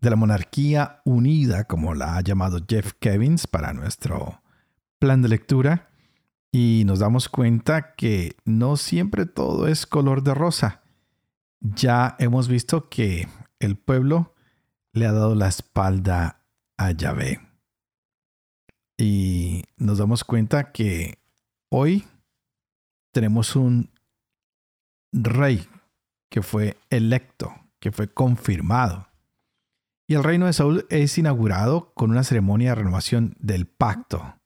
de la monarquía unida, como la ha llamado Jeff Kevins para nuestro plan de lectura, y nos damos cuenta que no siempre todo es color de rosa. Ya hemos visto que el pueblo le ha dado la espalda a Yahvé. Y nos damos cuenta que hoy tenemos un rey que fue electo, que fue confirmado. Y el reino de Saúl es inaugurado con una ceremonia de renovación del pacto.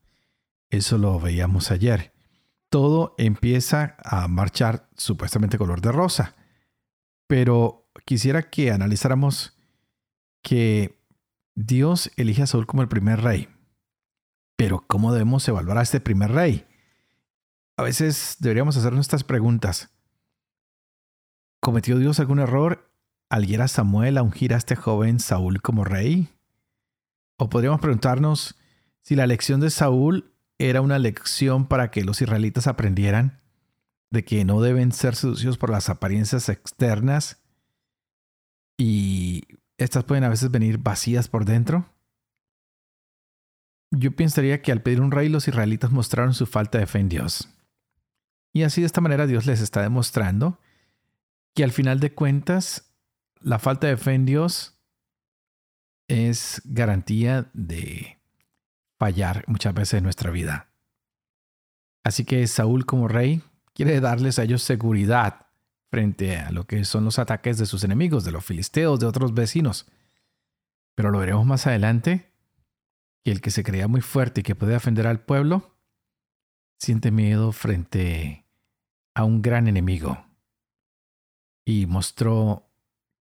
Eso lo veíamos ayer. Todo empieza a marchar supuestamente color de rosa. Pero quisiera que analizáramos que Dios elige a Saúl como el primer rey. Pero ¿cómo debemos evaluar a este primer rey? A veces deberíamos hacernos estas preguntas. ¿Cometió Dios algún error al a Samuel a ungir a este joven Saúl como rey? O podríamos preguntarnos si la elección de Saúl era una lección para que los israelitas aprendieran de que no deben ser seducidos por las apariencias externas y estas pueden a veces venir vacías por dentro. Yo pensaría que al pedir un rey los israelitas mostraron su falta de fe en Dios. Y así de esta manera Dios les está demostrando que al final de cuentas la falta de fe en Dios es garantía de fallar muchas veces en nuestra vida. Así que Saúl como rey quiere darles a ellos seguridad frente a lo que son los ataques de sus enemigos, de los filisteos, de otros vecinos. Pero lo veremos más adelante, que el que se creía muy fuerte y que puede defender al pueblo, siente miedo frente a un gran enemigo. Y mostró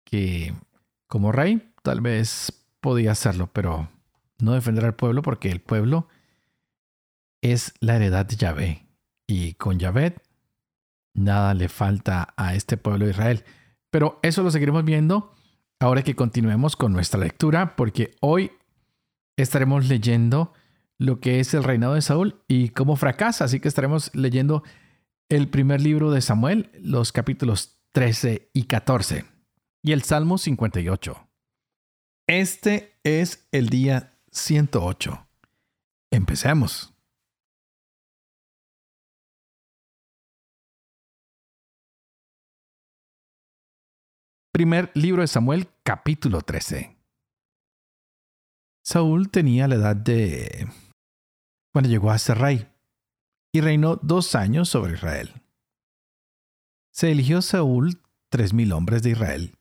que como rey tal vez podía hacerlo, pero no defender al pueblo porque el pueblo es la heredad de Yahvé. Y con Yahvé nada le falta a este pueblo de Israel. Pero eso lo seguiremos viendo ahora que continuemos con nuestra lectura, porque hoy estaremos leyendo lo que es el reinado de Saúl y cómo fracasa. Así que estaremos leyendo el primer libro de Samuel, los capítulos 13 y 14 y el Salmo 58. Este es el día 108. Empecemos. Primer libro de Samuel, capítulo 13. Saúl tenía la edad de... cuando llegó a ser rey, y reinó dos años sobre Israel. Se eligió Saúl tres mil hombres de Israel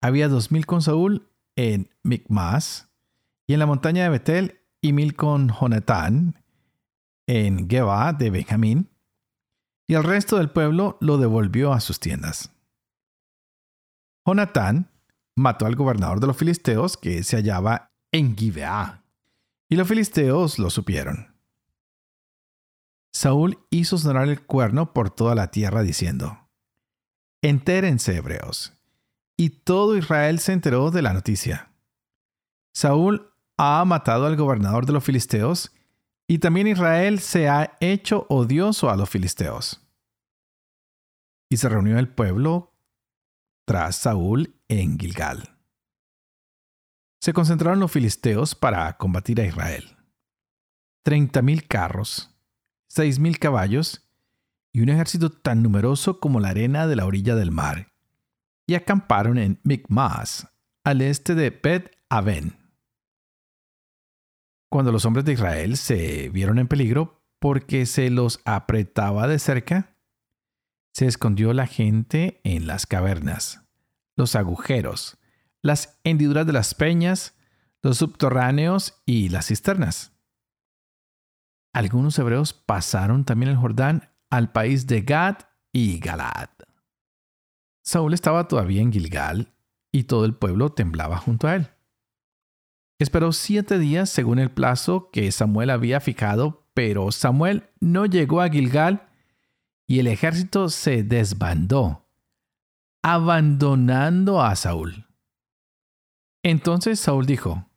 había dos mil con Saúl en Micmas y en la montaña de Betel y mil con Jonatán en Geba de Benjamín, y el resto del pueblo lo devolvió a sus tiendas. Jonatán mató al gobernador de los filisteos que se hallaba en Gibeá, y los filisteos lo supieron. Saúl hizo sonar el cuerno por toda la tierra diciendo, Entérense, hebreos, y todo Israel se enteró de la noticia. Saúl ha matado al gobernador de los filisteos y también Israel se ha hecho odioso a los filisteos. Y se reunió el pueblo tras Saúl en Gilgal. Se concentraron los filisteos para combatir a Israel. Treinta mil carros, seis mil caballos y un ejército tan numeroso como la arena de la orilla del mar y acamparon en Micmas, al este de Bet Aven. Cuando los hombres de Israel se vieron en peligro porque se los apretaba de cerca, se escondió la gente en las cavernas, los agujeros, las hendiduras de las peñas, los subterráneos y las cisternas. Algunos hebreos pasaron también el Jordán al país de Gad y Galad. Saúl estaba todavía en Gilgal y todo el pueblo temblaba junto a él. Esperó siete días según el plazo que Samuel había fijado, pero Samuel no llegó a Gilgal y el ejército se desbandó, abandonando a Saúl. Entonces Saúl dijo,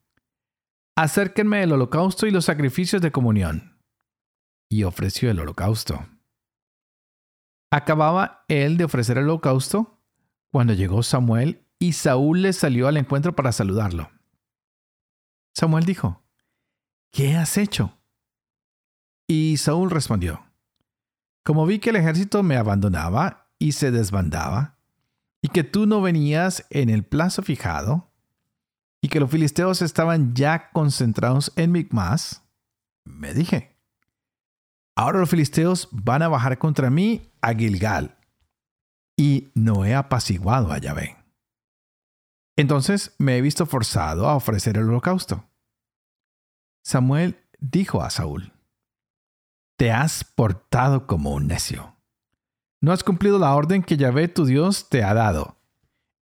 Acérquenme el holocausto y los sacrificios de comunión. Y ofreció el holocausto. Acababa él de ofrecer el holocausto cuando llegó Samuel y Saúl le salió al encuentro para saludarlo. Samuel dijo, ¿qué has hecho? Y Saúl respondió, como vi que el ejército me abandonaba y se desbandaba, y que tú no venías en el plazo fijado, y que los filisteos estaban ya concentrados en Micmas, me dije, ahora los filisteos van a bajar contra mí a Gilgal, no he apaciguado a Yahvé. Entonces me he visto forzado a ofrecer el holocausto. Samuel dijo a Saúl, Te has portado como un necio. No has cumplido la orden que Yahvé tu Dios te ha dado.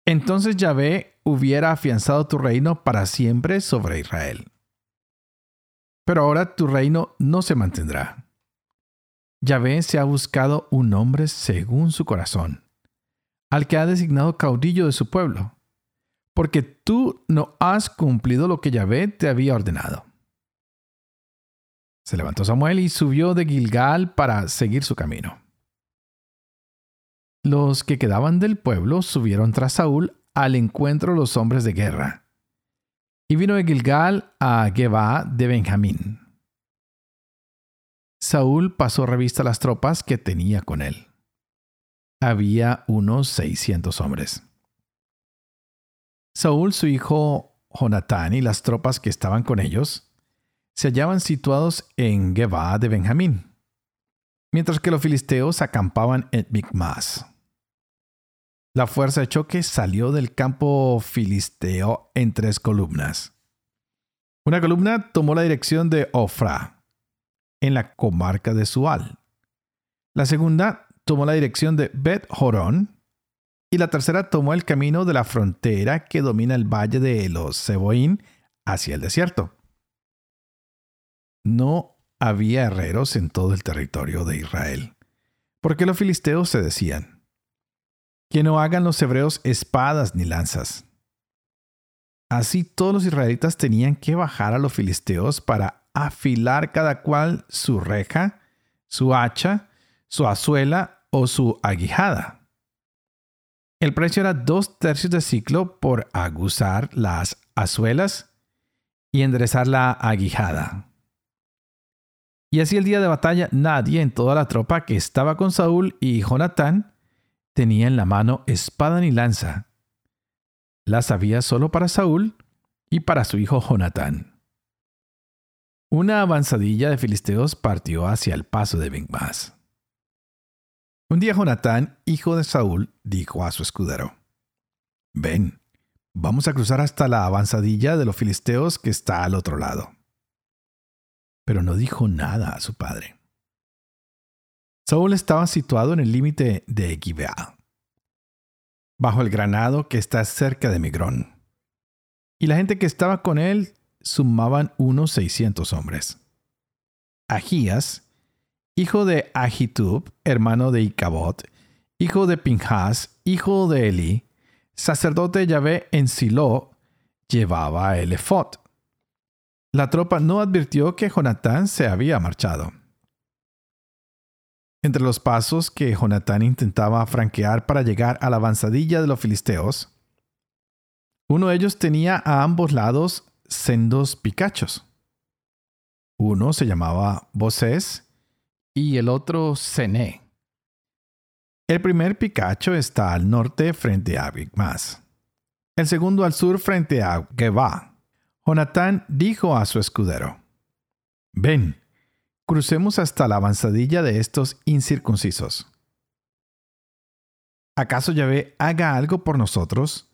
Entonces Yahvé hubiera afianzado tu reino para siempre sobre Israel. Pero ahora tu reino no se mantendrá. Yahvé se ha buscado un hombre según su corazón, al que ha designado caudillo de su pueblo, porque tú no has cumplido lo que Yahvé te había ordenado. Se levantó Samuel y subió de Gilgal para seguir su camino. Los que quedaban del pueblo subieron tras Saúl al encuentro los hombres de guerra. Y vino de Gilgal a Geba de Benjamín. Saúl pasó revista a las tropas que tenía con él. Había unos seiscientos hombres. Saúl, su hijo Jonatán y las tropas que estaban con ellos se hallaban situados en Geba de Benjamín, mientras que los filisteos acampaban en Micmas. La fuerza de choque salió del campo filisteo en tres columnas. Una columna tomó la dirección de Ofra, en la comarca de Sual. La segunda tomó la dirección de Bet Horón. Y la tercera tomó el camino de la frontera que domina el valle de los Seboín hacia el desierto no había herreros en todo el territorio de Israel, porque los filisteos se decían, que no hagan los hebreos espadas ni lanzas. Así todos los israelitas tenían que bajar a los filisteos para afilar cada cual su reja, su hacha, su azuela o su aguijada. El precio era dos tercios de ciclo por aguzar las azuelas y enderezar la aguijada. Y así el día de batalla nadie en toda la tropa que estaba con Saúl y Jonatán tenía en la mano espada ni lanza. Las había solo para Saúl y para su hijo Jonatán. Una avanzadilla de filisteos partió hacia el paso de Benmas. Un día Jonatán, hijo de Saúl, dijo a su escudero, Ven, vamos a cruzar hasta la avanzadilla de los filisteos que está al otro lado pero no dijo nada a su padre. Saúl estaba situado en el límite de Gibeá, bajo el granado que está cerca de Migrón. Y la gente que estaba con él sumaban unos seiscientos hombres. Agías, hijo de Ahitub, hermano de Icabot, hijo de Pinjas, hijo de Eli, sacerdote de Yahvé en Silo, llevaba el efod. La tropa no advirtió que Jonatán se había marchado. Entre los pasos que Jonatán intentaba franquear para llegar a la avanzadilla de los filisteos, uno de ellos tenía a ambos lados sendos picachos. Uno se llamaba Bosés y el otro Cené. El primer picacho está al norte frente a Bigmas. El segundo al sur frente a Geba Jonatán dijo a su escudero, Ven, crucemos hasta la avanzadilla de estos incircuncisos. ¿Acaso Yahvé haga algo por nosotros?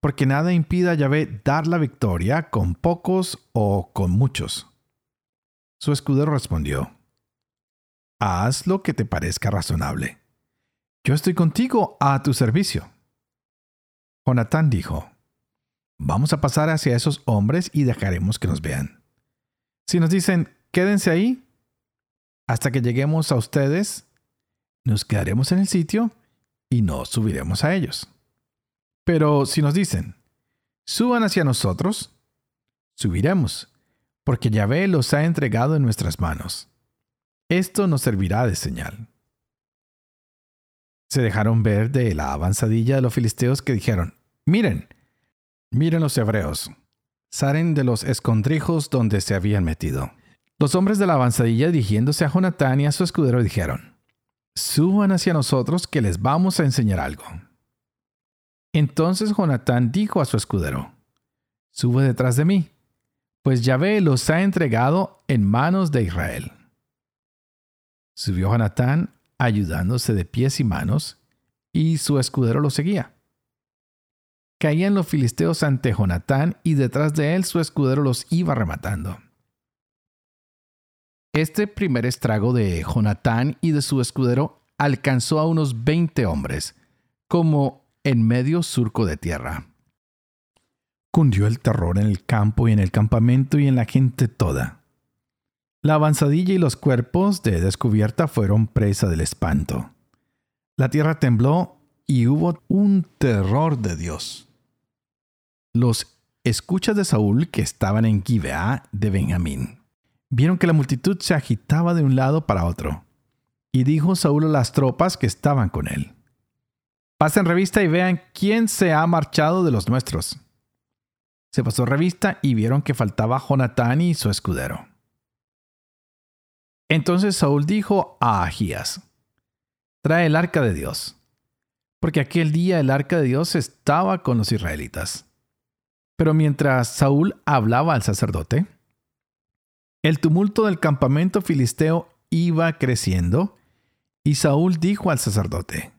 Porque nada impida a Yahvé dar la victoria con pocos o con muchos. Su escudero respondió, Haz lo que te parezca razonable. Yo estoy contigo a tu servicio. Jonatán dijo, vamos a pasar hacia esos hombres y dejaremos que nos vean. Si nos dicen, quédense ahí, hasta que lleguemos a ustedes, nos quedaremos en el sitio y no subiremos a ellos. Pero si nos dicen, suban hacia nosotros, subiremos, porque Yahvé los ha entregado en nuestras manos. Esto nos servirá de señal. Se dejaron ver de la avanzadilla de los filisteos que dijeron, miren, miren los hebreos, salen de los escondrijos donde se habían metido. Los hombres de la avanzadilla dirigiéndose a Jonatán y a su escudero dijeron, suban hacia nosotros que les vamos a enseñar algo. Entonces Jonatán dijo a su escudero, sube detrás de mí, pues Yahvé los ha entregado en manos de Israel. Subió Jonatán ayudándose de pies y manos, y su escudero lo seguía. Caían los filisteos ante Jonatán y detrás de él su escudero los iba rematando. Este primer estrago de Jonatán y de su escudero alcanzó a unos veinte hombres, como en medio surco de tierra. Cundió el terror en el campo y en el campamento y en la gente toda. La avanzadilla y los cuerpos de descubierta fueron presa del espanto. La tierra tembló y hubo un terror de Dios. Los escuchas de Saúl que estaban en Gibeá de Benjamín vieron que la multitud se agitaba de un lado para otro. Y dijo Saúl a las tropas que estaban con él, Pasen revista y vean quién se ha marchado de los nuestros. Se pasó revista y vieron que faltaba Jonatán y su escudero. Entonces Saúl dijo a Agías, Trae el arca de Dios, porque aquel día el arca de Dios estaba con los israelitas. Pero mientras Saúl hablaba al sacerdote, el tumulto del campamento filisteo iba creciendo, y Saúl dijo al sacerdote,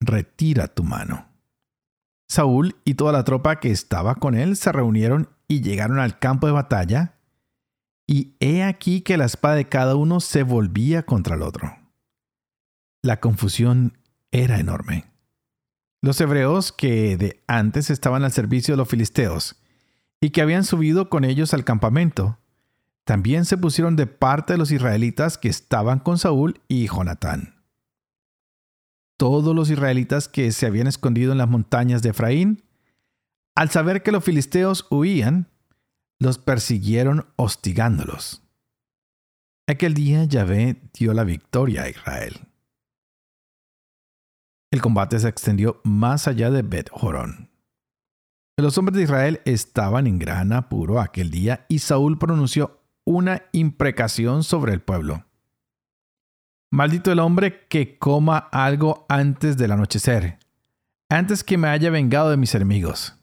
Retira tu mano. Saúl y toda la tropa que estaba con él se reunieron y llegaron al campo de batalla, y he aquí que la espada de cada uno se volvía contra el otro. La confusión era enorme. Los hebreos que de antes estaban al servicio de los filisteos y que habían subido con ellos al campamento, también se pusieron de parte de los israelitas que estaban con Saúl y Jonatán. Todos los israelitas que se habían escondido en las montañas de Efraín, al saber que los filisteos huían, los persiguieron hostigándolos. Aquel día Yahvé dio la victoria a Israel. El combate se extendió más allá de Bet Jorón. Los hombres de Israel estaban en gran apuro aquel día y Saúl pronunció una imprecación sobre el pueblo. Maldito el hombre que coma algo antes del anochecer, antes que me haya vengado de mis enemigos.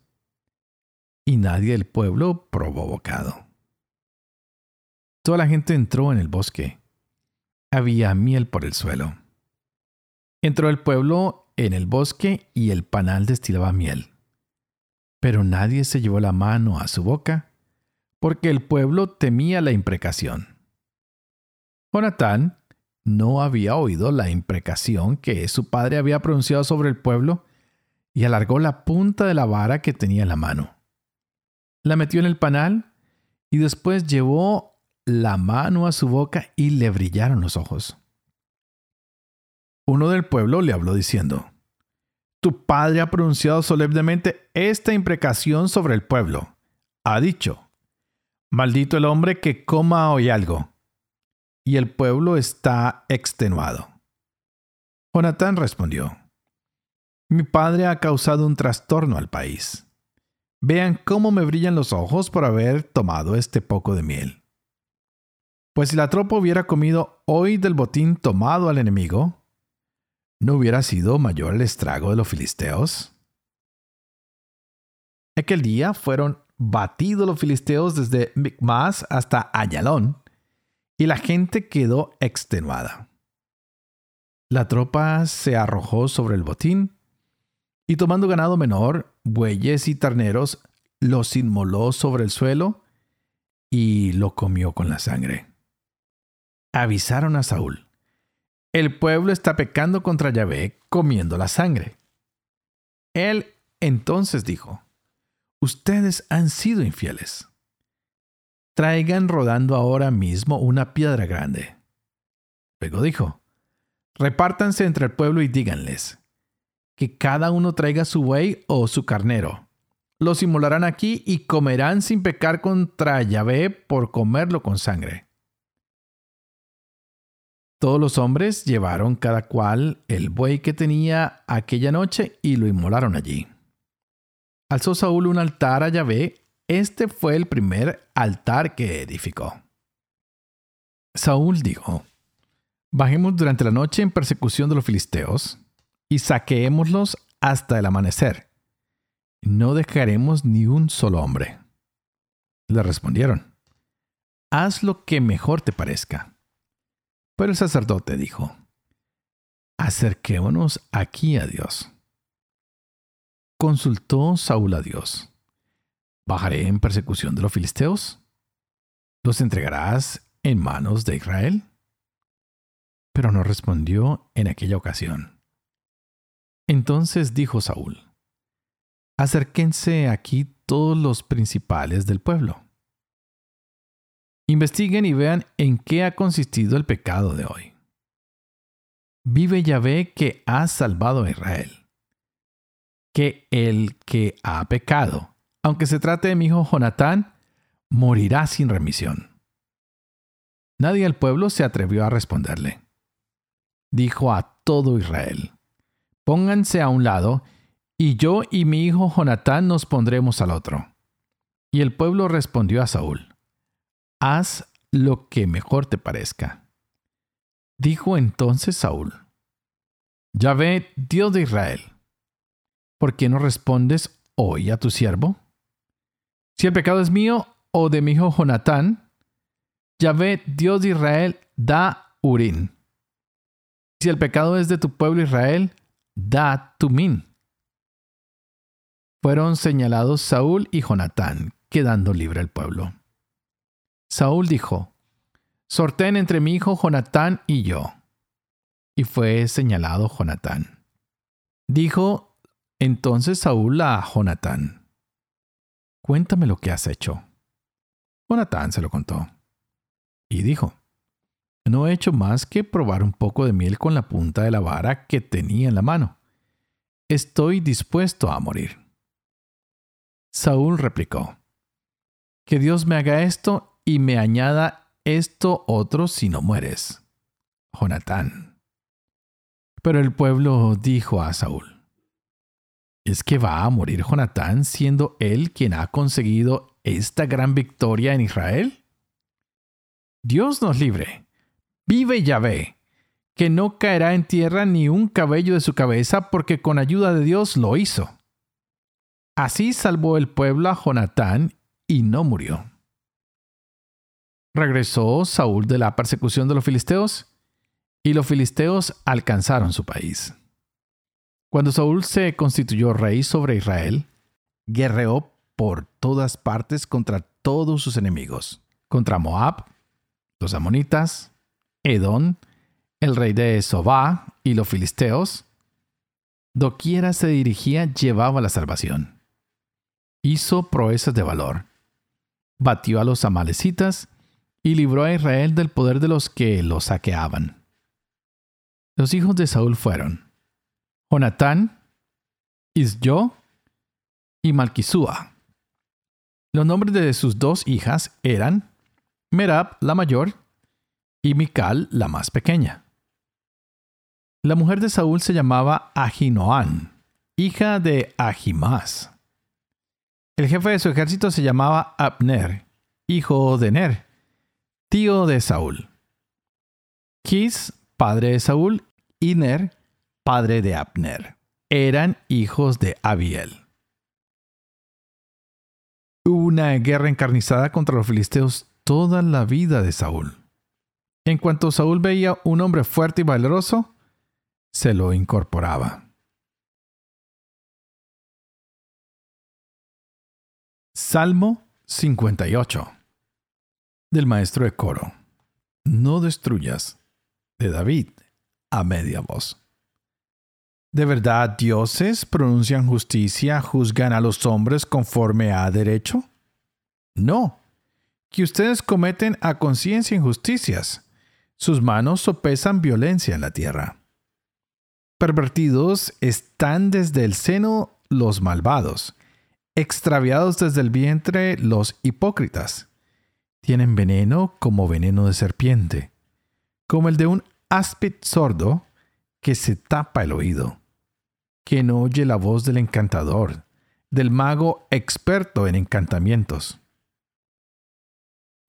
Y nadie del pueblo probó bocado. Toda la gente entró en el bosque. Había miel por el suelo. Entró el pueblo en el bosque y el panal destilaba miel. Pero nadie se llevó la mano a su boca porque el pueblo temía la imprecación. Jonatán no había oído la imprecación que su padre había pronunciado sobre el pueblo y alargó la punta de la vara que tenía en la mano. La metió en el panal y después llevó la mano a su boca y le brillaron los ojos. Uno del pueblo le habló diciendo, Tu padre ha pronunciado solemnemente esta imprecación sobre el pueblo. Ha dicho, Maldito el hombre que coma hoy algo. Y el pueblo está extenuado. Jonatán respondió, Mi padre ha causado un trastorno al país. Vean cómo me brillan los ojos por haber tomado este poco de miel. Pues si la tropa hubiera comido hoy del botín tomado al enemigo, ¿no hubiera sido mayor el estrago de los filisteos? Aquel día fueron batido los filisteos desde Micmas hasta Ayalón, y la gente quedó extenuada. La tropa se arrojó sobre el botín, y tomando ganado menor, bueyes y terneros, los inmoló sobre el suelo y lo comió con la sangre. Avisaron a Saúl. El pueblo está pecando contra Yahvé comiendo la sangre. Él entonces dijo, ustedes han sido infieles. Traigan rodando ahora mismo una piedra grande. Luego dijo, repártanse entre el pueblo y díganles, que cada uno traiga su buey o su carnero. Los inmolarán aquí y comerán sin pecar contra Yahvé por comerlo con sangre. Todos los hombres llevaron cada cual el buey que tenía aquella noche y lo inmolaron allí. Alzó Saúl un altar a Yahvé. Este fue el primer altar que edificó. Saúl dijo, Bajemos durante la noche en persecución de los filisteos y saqueémoslos hasta el amanecer. No dejaremos ni un solo hombre. Le respondieron, Haz lo que mejor te parezca. Pero el sacerdote dijo, Acerquémonos aquí a Dios. Consultó Saúl a Dios. ¿Bajaré en persecución de los filisteos? ¿Los entregarás en manos de Israel? Pero no respondió en aquella ocasión. Entonces dijo Saúl, Acérquense aquí todos los principales del pueblo. Investiguen y vean en qué ha consistido el pecado de hoy. Vive Yahvé que ha salvado a Israel que el que ha pecado, aunque se trate de mi hijo Jonatán, morirá sin remisión. Nadie del pueblo se atrevió a responderle. Dijo a todo Israel, pónganse a un lado, y yo y mi hijo Jonatán nos pondremos al otro. Y el pueblo respondió a Saúl, haz lo que mejor te parezca. Dijo entonces Saúl, Yahvé, Dios de Israel, ¿por qué no respondes hoy a tu siervo? Si el pecado es mío o de mi hijo Jonatán, Yahvé, Dios de Israel, da Urín. Si el pecado es de tu pueblo Israel, da Tumín. Fueron señalados Saúl y Jonatán, quedando libre el pueblo. Saúl dijo, Sorten entre mi hijo Jonatán y yo. Y fue señalado Jonatán. Dijo entonces Saúl a Jonatán, cuéntame lo que has hecho. Jonatán se lo contó. Y dijo, no he hecho más que probar un poco de miel con la punta de la vara que tenía en la mano. Estoy dispuesto a morir. Saúl replicó, que Dios me haga esto y me añada esto otro si no mueres. Jonatán. Pero el pueblo dijo a Saúl, ¿Es que va a morir Jonatán siendo él quien ha conseguido esta gran victoria en Israel? Dios nos libre. Vive Yahvé, que no caerá en tierra ni un cabello de su cabeza porque con ayuda de Dios lo hizo. Así salvó el pueblo a Jonatán y no murió. Regresó Saúl de la persecución de los filisteos y los filisteos alcanzaron su país. Cuando Saúl se constituyó rey sobre Israel, guerreó por todas partes contra todos sus enemigos, contra Moab, los amonitas, Edom, el rey de Sobá y los filisteos. Doquiera se dirigía llevaba la salvación. Hizo proezas de valor. Batió a los amalecitas y libró a Israel del poder de los que lo saqueaban. Los hijos de Saúl fueron Jonatán, Isyo y Malquisúa. Los nombres de sus dos hijas eran Merab la mayor y Mical la más pequeña. La mujer de Saúl se llamaba Ahinoán, hija de Ahimás. El jefe de su ejército se llamaba Abner, hijo de Ner, tío de Saúl. Kis, padre de Saúl, y Ner, padre de Abner. Eran hijos de Abiel. Hubo una guerra encarnizada contra los filisteos toda la vida de Saúl. En cuanto Saúl veía un hombre fuerte y valeroso, se lo incorporaba. Salmo 58 del maestro de coro. No destruyas de David a media voz. ¿De verdad dioses pronuncian justicia, juzgan a los hombres conforme a derecho? No, que ustedes cometen a conciencia injusticias. Sus manos sopesan violencia en la tierra. Pervertidos están desde el seno los malvados, extraviados desde el vientre los hipócritas. Tienen veneno como veneno de serpiente, como el de un áspid sordo que se tapa el oído que no oye la voz del encantador, del mago experto en encantamientos.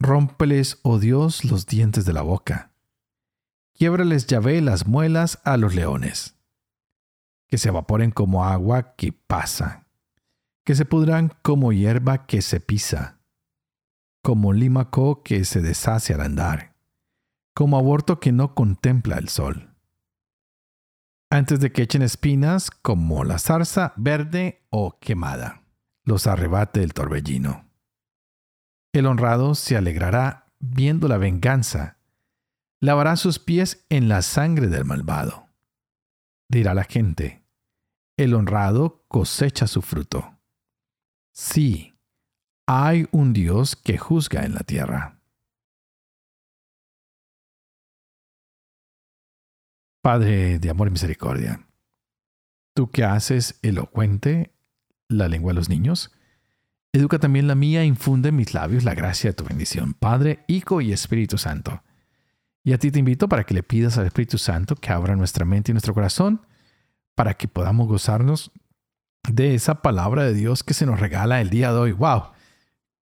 Rómpeles, oh Dios, los dientes de la boca. Quiebrales, Yahvé, las muelas a los leones. Que se evaporen como agua que pasa. Que se pudran como hierba que se pisa. Como límaco que se deshace al andar. Como aborto que no contempla el sol antes de que echen espinas como la zarza verde o quemada, los arrebate el torbellino. El honrado se alegrará viendo la venganza, lavará sus pies en la sangre del malvado. Dirá la gente, el honrado cosecha su fruto. Sí, hay un Dios que juzga en la tierra. Padre de amor y misericordia, tú que haces elocuente la lengua de los niños, educa también la mía, infunde en mis labios la gracia de tu bendición, Padre, Hijo y Espíritu Santo. Y a ti te invito para que le pidas al Espíritu Santo que abra nuestra mente y nuestro corazón para que podamos gozarnos de esa palabra de Dios que se nos regala el día de hoy. ¡Wow!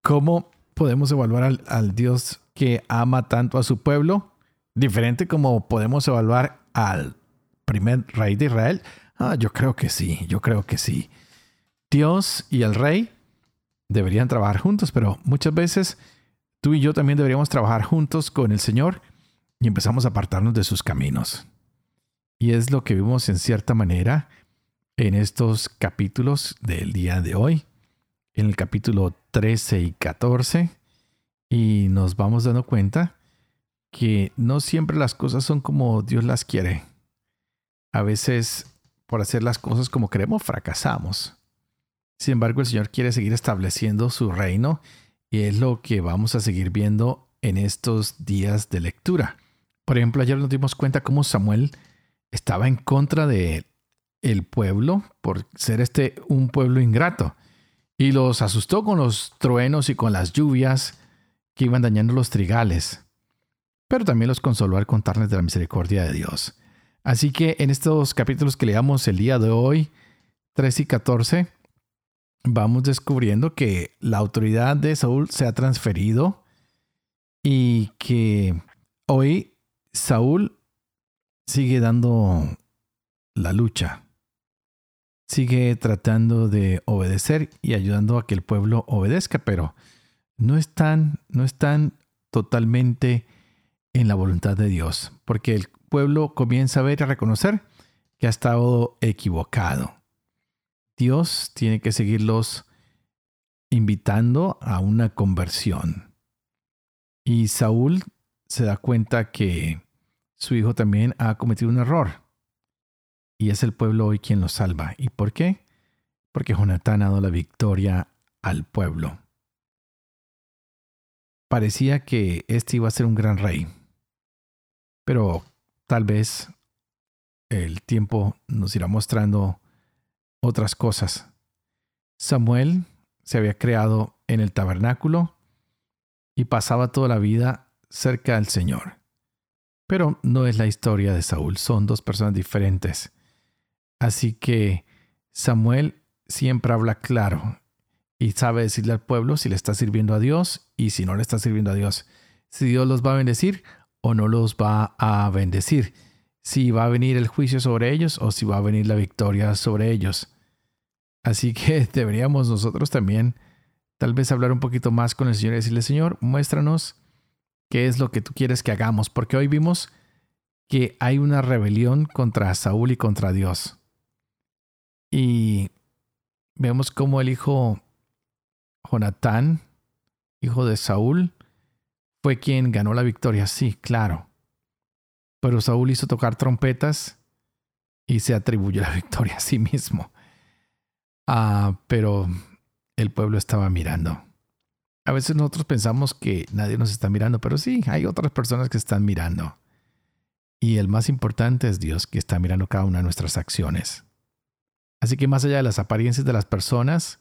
¿Cómo podemos evaluar al, Dios que ama tanto a su pueblo? Diferente como podemos evaluar al primer rey de Israel? Ah, yo creo que sí, yo creo que sí. Dios y el rey deberían trabajar juntos, pero muchas veces tú y yo también deberíamos trabajar juntos con el Señor y empezamos a apartarnos de sus caminos. Y es lo que vimos en cierta manera en estos capítulos del día de hoy, en el capítulo 13 y 14, y nos vamos dando cuenta que no siempre las cosas son como Dios las quiere. A veces, por hacer las cosas como queremos, fracasamos. Sin embargo, el Señor quiere seguir estableciendo su reino y es lo que vamos a seguir viendo en estos días de lectura. Por ejemplo, ayer nos dimos cuenta cómo Samuel estaba en contra de el pueblo por ser este un pueblo ingrato y los asustó con los truenos y con las lluvias que iban dañando los trigales pero también los consoló al contarles de la misericordia de Dios. Así que en estos capítulos que leamos el día de hoy, 13 y 14, vamos descubriendo que la autoridad de Saúl se ha transferido y que hoy Saúl sigue dando la lucha, sigue tratando de obedecer y ayudando a que el pueblo obedezca, pero no están, no están totalmente en la voluntad de Dios, porque el pueblo comienza a ver y a reconocer que ha estado equivocado. Dios tiene que seguirlos invitando a una conversión. Y Saúl se da cuenta que su hijo también ha cometido un error. Y es el pueblo hoy quien lo salva. ¿Y por qué? Porque Jonatán ha dado la victoria al pueblo. Parecía que este iba a ser un gran rey, pero tal vez el tiempo nos irá mostrando otras cosas. Samuel se había creado en el tabernáculo y pasaba toda la vida cerca del Señor. Pero no es la historia de Saúl, son dos personas diferentes. Así que Samuel siempre habla claro y sabe decirle al pueblo si le está sirviendo a Dios y si no le está sirviendo a Dios. Si Dios los va a bendecir o no los va a bendecir, si va a venir el juicio sobre ellos o si va a venir la victoria sobre ellos. Así que deberíamos nosotros también tal vez hablar un poquito más con el Señor y decirle, Señor, muéstranos qué es lo que tú quieres que hagamos, porque hoy vimos que hay una rebelión contra Saúl y contra Dios. Y vemos cómo el hijo Jonatán, hijo de Saúl, fue quien ganó la victoria, sí, claro. Pero Saúl hizo tocar trompetas y se atribuyó la victoria a sí mismo. Ah, pero el pueblo estaba mirando. A veces nosotros pensamos que nadie nos está mirando, pero sí, hay otras personas que están mirando. Y el más importante es Dios que está mirando cada una de nuestras acciones. Así que más allá de las apariencias de las personas,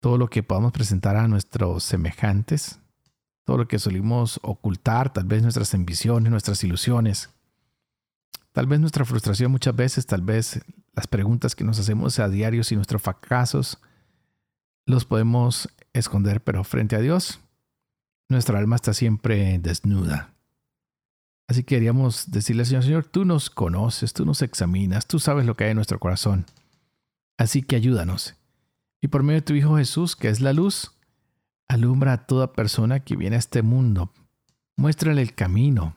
todo lo que podamos presentar a nuestros semejantes, todo lo que solimos ocultar, tal vez nuestras ambiciones, nuestras ilusiones, tal vez nuestra frustración muchas veces, tal vez las preguntas que nos hacemos a diario y nuestros fracasos, los podemos esconder, pero frente a Dios, nuestra alma está siempre desnuda. Así que queríamos decirle al Señor, Señor, tú nos conoces, tú nos examinas, tú sabes lo que hay en nuestro corazón. Así que ayúdanos. Y por medio de tu Hijo Jesús, que es la luz, Alumbra a toda persona que viene a este mundo. Muéstrale el camino.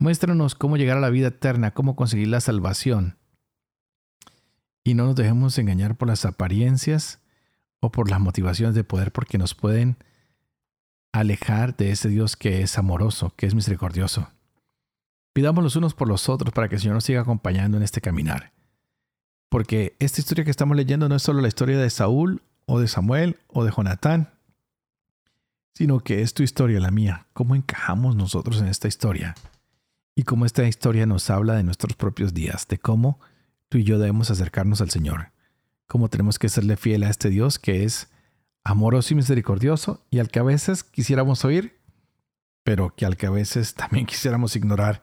Muéstranos cómo llegar a la vida eterna, cómo conseguir la salvación. Y no nos dejemos engañar por las apariencias o por las motivaciones de poder porque nos pueden alejar de ese Dios que es amoroso, que es misericordioso. Pidamos los unos por los otros para que el Señor nos siga acompañando en este caminar. Porque esta historia que estamos leyendo no es solo la historia de Saúl o de Samuel o de Jonatán sino que es tu historia, la mía. ¿Cómo encajamos nosotros en esta historia? Y cómo esta historia nos habla de nuestros propios días, de cómo tú y yo debemos acercarnos al Señor, cómo tenemos que serle fiel a este Dios que es amoroso y misericordioso y al que a veces quisiéramos oír, pero que al que a veces también quisiéramos ignorar,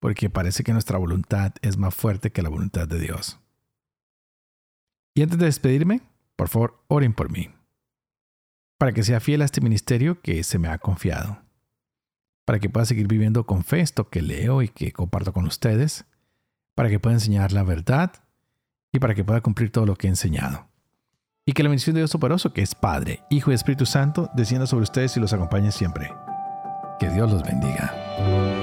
porque parece que nuestra voluntad es más fuerte que la voluntad de Dios. Y antes de despedirme, por favor, oren por mí para que sea fiel a este ministerio que se me ha confiado, para que pueda seguir viviendo con fe esto que leo y que comparto con ustedes, para que pueda enseñar la verdad y para que pueda cumplir todo lo que he enseñado. Y que la bendición de Dios Toporoso, que es Padre, Hijo y Espíritu Santo, descienda sobre ustedes y los acompañe siempre. Que Dios los bendiga.